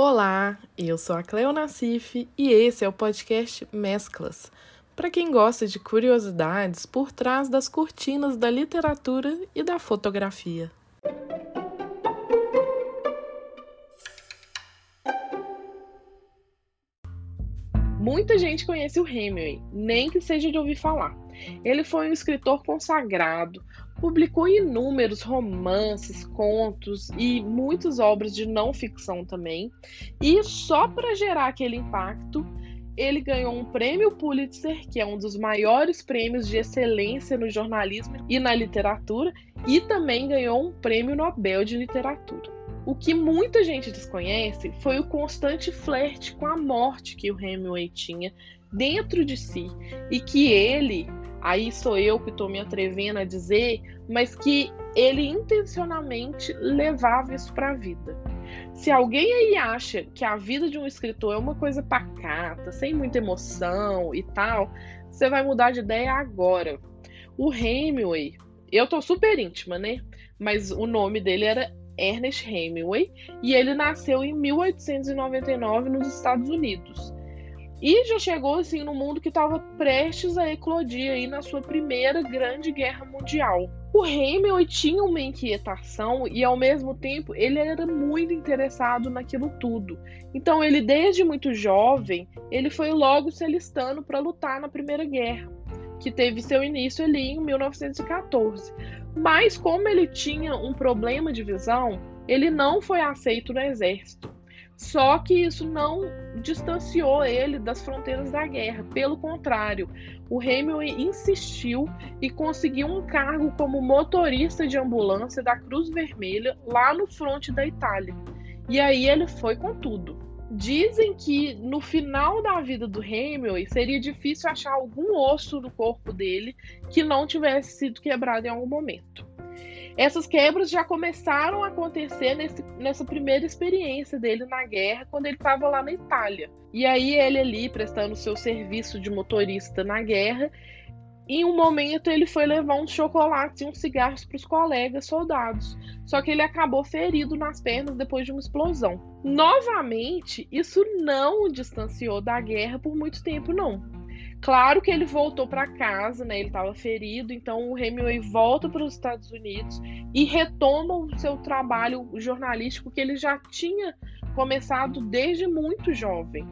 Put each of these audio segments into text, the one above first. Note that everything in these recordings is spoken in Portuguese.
Olá, eu sou a Cleo Nassif e esse é o podcast Mesclas. Para quem gosta de curiosidades por trás das cortinas da literatura e da fotografia. Muita gente conhece o Hemingway, nem que seja de ouvir falar. Ele foi um escritor consagrado, publicou inúmeros romances, contos e muitas obras de não ficção também. E só para gerar aquele impacto, ele ganhou um prêmio Pulitzer, que é um dos maiores prêmios de excelência no jornalismo e na literatura, e também ganhou um prêmio Nobel de Literatura. O que muita gente desconhece foi o constante flerte com a morte que o Hemingway tinha dentro de si e que ele, aí sou eu que estou me atrevendo a dizer, mas que ele intencionalmente levava isso para a vida. Se alguém aí acha que a vida de um escritor é uma coisa pacata, sem muita emoção e tal, você vai mudar de ideia agora. O Hemingway, eu tô super íntima, né? Mas o nome dele era Ernest Hemingway e ele nasceu em 1899 nos Estados Unidos. E já chegou assim no mundo que estava prestes a eclodir aí na sua primeira grande guerra mundial. O Hemingway tinha uma inquietação e ao mesmo tempo ele era muito interessado naquilo tudo. Então ele desde muito jovem, ele foi logo se alistando para lutar na Primeira Guerra, que teve seu início ali em 1914. Mas como ele tinha um problema de visão, ele não foi aceito no exército. Só que isso não distanciou ele das fronteiras da guerra. Pelo contrário, o Hemingway insistiu e conseguiu um cargo como motorista de ambulância da Cruz Vermelha lá no fronte da Itália. E aí ele foi com tudo. Dizem que no final da vida do Hemingway seria difícil achar algum osso no corpo dele que não tivesse sido quebrado em algum momento. Essas quebras já começaram a acontecer nesse, nessa primeira experiência dele na guerra, quando ele estava lá na Itália. E aí ele ali prestando seu serviço de motorista na guerra, em um momento ele foi levar uns chocolates e uns cigarros para os colegas soldados. Só que ele acabou ferido nas pernas depois de uma explosão. Novamente, isso não o distanciou da guerra por muito tempo, não. Claro que ele voltou para casa, né? Ele estava ferido, então o Hemingway volta para os Estados Unidos e retoma o seu trabalho jornalístico que ele já tinha começado desde muito jovem.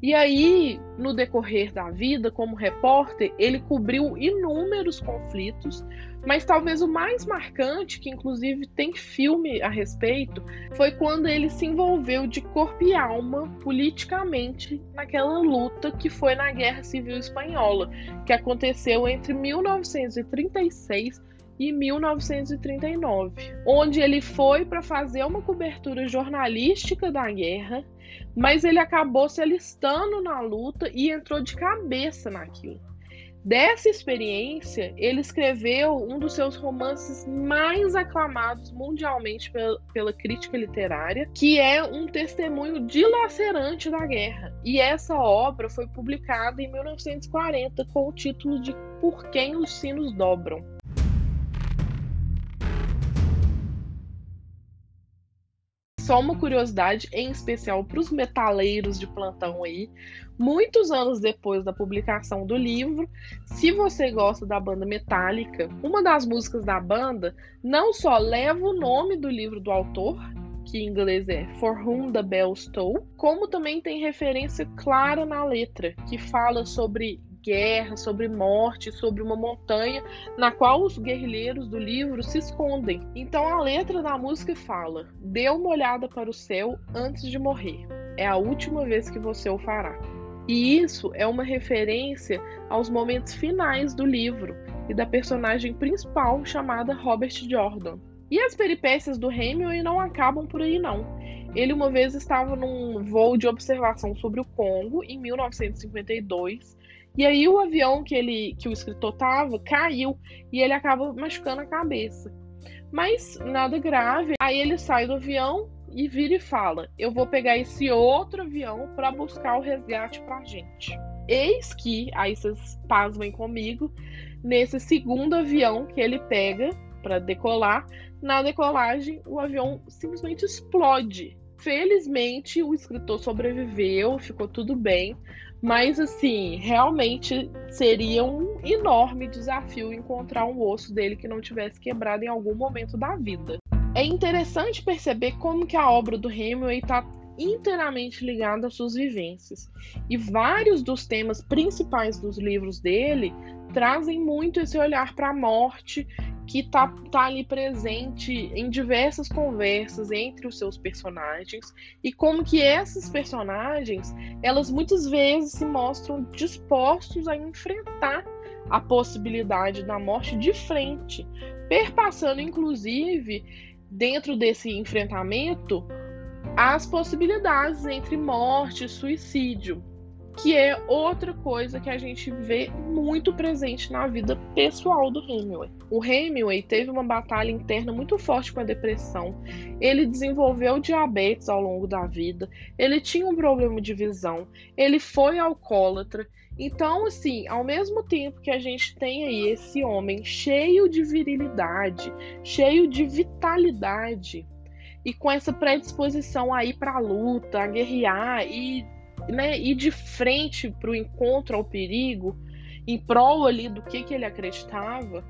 E aí, no decorrer da vida, como repórter, ele cobriu inúmeros conflitos, mas talvez o mais marcante, que inclusive tem filme a respeito, foi quando ele se envolveu de corpo e alma politicamente naquela luta que foi na Guerra Civil Espanhola, que aconteceu entre 1936 e 1939, onde ele foi para fazer uma cobertura jornalística da guerra, mas ele acabou se alistando na luta e entrou de cabeça naquilo. Dessa experiência, ele escreveu um dos seus romances mais aclamados mundialmente pela, pela, crítica literária, que é um testemunho dilacerante da guerra. E essa obra foi publicada em 1940 com o título de Por Quem os Sinos Dobram. Só uma curiosidade, em especial para os metaleiros de plantão aí, muitos anos depois da publicação do livro, se você gosta da banda Metallica, uma das músicas da banda não só leva o nome do livro do autor, que em inglês é For Whom the Bells Toll, como também tem referência clara na letra, que fala sobre guerra, sobre morte, sobre uma montanha na qual os guerrilheiros do livro se escondem. Então a letra da música fala: Dê uma olhada para o céu antes de morrer. É a última vez que você o fará. E isso é uma referência aos momentos finais do livro e da personagem principal chamada Robert Jordan. E as peripécias do Hemingway não acabam por aí não. Ele uma vez estava num voo de observação sobre o Congo em 1952 e aí o avião que ele que o escritor tava caiu e ele acaba machucando a cabeça. Mas nada grave. Aí ele sai do avião e vira e fala: "Eu vou pegar esse outro avião para buscar o resgate pra gente". Eis que, aí vocês pasmem comigo, nesse segundo avião que ele pega para decolar, na decolagem o avião simplesmente explode Felizmente, o escritor sobreviveu, ficou tudo bem, mas assim, realmente seria um enorme desafio encontrar um osso dele que não tivesse quebrado em algum momento da vida. É interessante perceber como que a obra do Hemingway está inteiramente ligada às suas vivências. E vários dos temas principais dos livros dele trazem muito esse olhar para a morte que tá, tá ali presente em diversas conversas entre os seus personagens e como que essas personagens elas muitas vezes se mostram dispostos a enfrentar a possibilidade da morte de frente, perpassando inclusive dentro desse enfrentamento as possibilidades entre morte e suicídio que é outra coisa que a gente vê muito presente na vida pessoal do Hemingway. O Hemingway teve uma batalha interna muito forte com a depressão. Ele desenvolveu diabetes ao longo da vida. Ele tinha um problema de visão. Ele foi alcoólatra. Então, assim, ao mesmo tempo que a gente tem aí esse homem cheio de virilidade, cheio de vitalidade, e com essa predisposição aí para luta, a guerrear e né, ir de frente para o encontro ao perigo, em prol ali do que, que ele acreditava,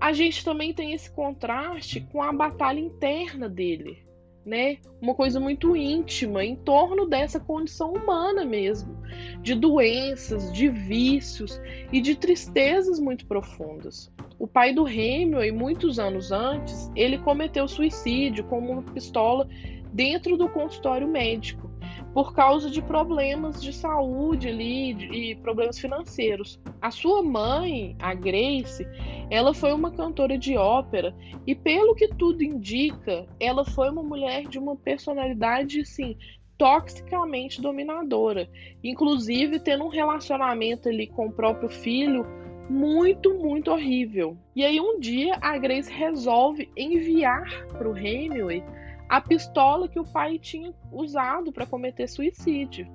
a gente também tem esse contraste com a batalha interna dele, né? Uma coisa muito íntima em torno dessa condição humana mesmo, de doenças, de vícios e de tristezas muito profundas. O pai do Hemingway, muitos anos antes, ele cometeu suicídio com uma pistola dentro do consultório médico por causa de problemas de saúde ali e problemas financeiros. A sua mãe, a Grace, ela foi uma cantora de ópera e pelo que tudo indica, ela foi uma mulher de uma personalidade assim toxicamente dominadora, inclusive tendo um relacionamento ali com o próprio filho muito, muito horrível. E aí um dia a Grace resolve enviar para o Hemingway a pistola que o pai tinha usado para cometer suicídio.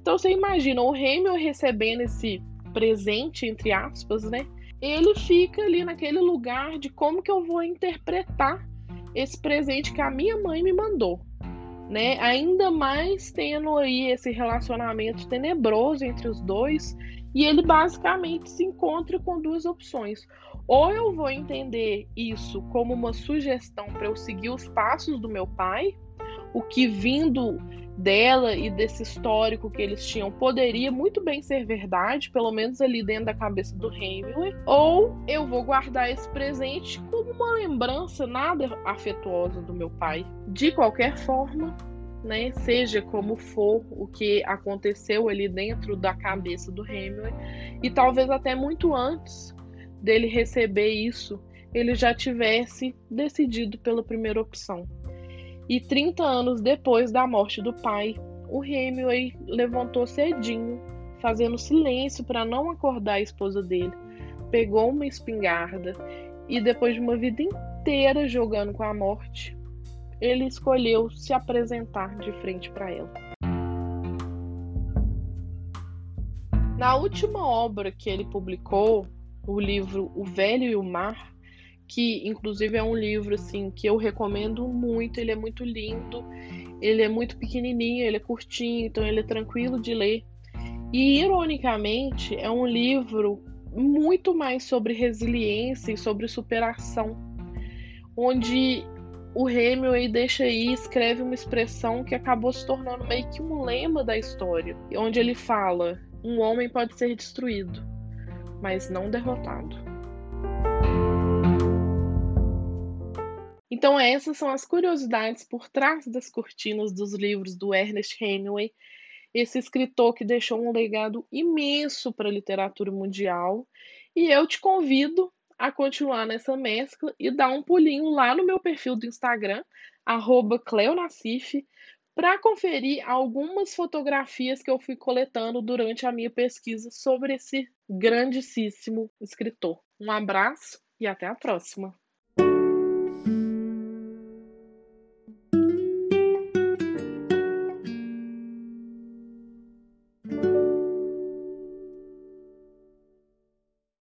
Então você imagina o Hemingway recebendo esse presente entre aspas, né? Ele fica ali naquele lugar de como que eu vou interpretar esse presente que a minha mãe me mandou, né? Ainda mais tendo aí esse relacionamento tenebroso entre os dois, e ele basicamente se encontra com duas opções: ou eu vou entender isso como uma sugestão para eu seguir os passos do meu pai, o que vindo dela e desse histórico que eles tinham poderia muito bem ser verdade, pelo menos ali dentro da cabeça do Hemingway, ou eu vou guardar esse presente como uma lembrança nada afetuosa do meu pai. De qualquer forma, né, seja como for o que aconteceu ali dentro da cabeça do Hemingway, e talvez até muito antes dele receber isso, ele já tivesse decidido pela primeira opção. E 30 anos depois da morte do pai, o Hemingway levantou cedinho, fazendo silêncio para não acordar a esposa dele, pegou uma espingarda e, depois de uma vida inteira jogando com a morte, ele escolheu se apresentar de frente para ela. Na última obra que ele publicou, o livro O Velho e o Mar, que inclusive é um livro assim que eu recomendo muito, ele é muito lindo, ele é muito pequenininho, ele é curtinho, então ele é tranquilo de ler. E ironicamente, é um livro muito mais sobre resiliência e sobre superação, onde o Hemingway deixa aí, escreve uma expressão que acabou se tornando meio que um lema da história, onde ele fala: um homem pode ser destruído, mas não derrotado. Então, essas são as curiosidades por trás das cortinas dos livros do Ernest Hemingway, esse escritor que deixou um legado imenso para a literatura mundial. E eu te convido a continuar nessa mescla e dar um pulinho lá no meu perfil do Instagram, cleonacif, para conferir algumas fotografias que eu fui coletando durante a minha pesquisa sobre esse grandíssimo escritor. Um abraço e até a próxima!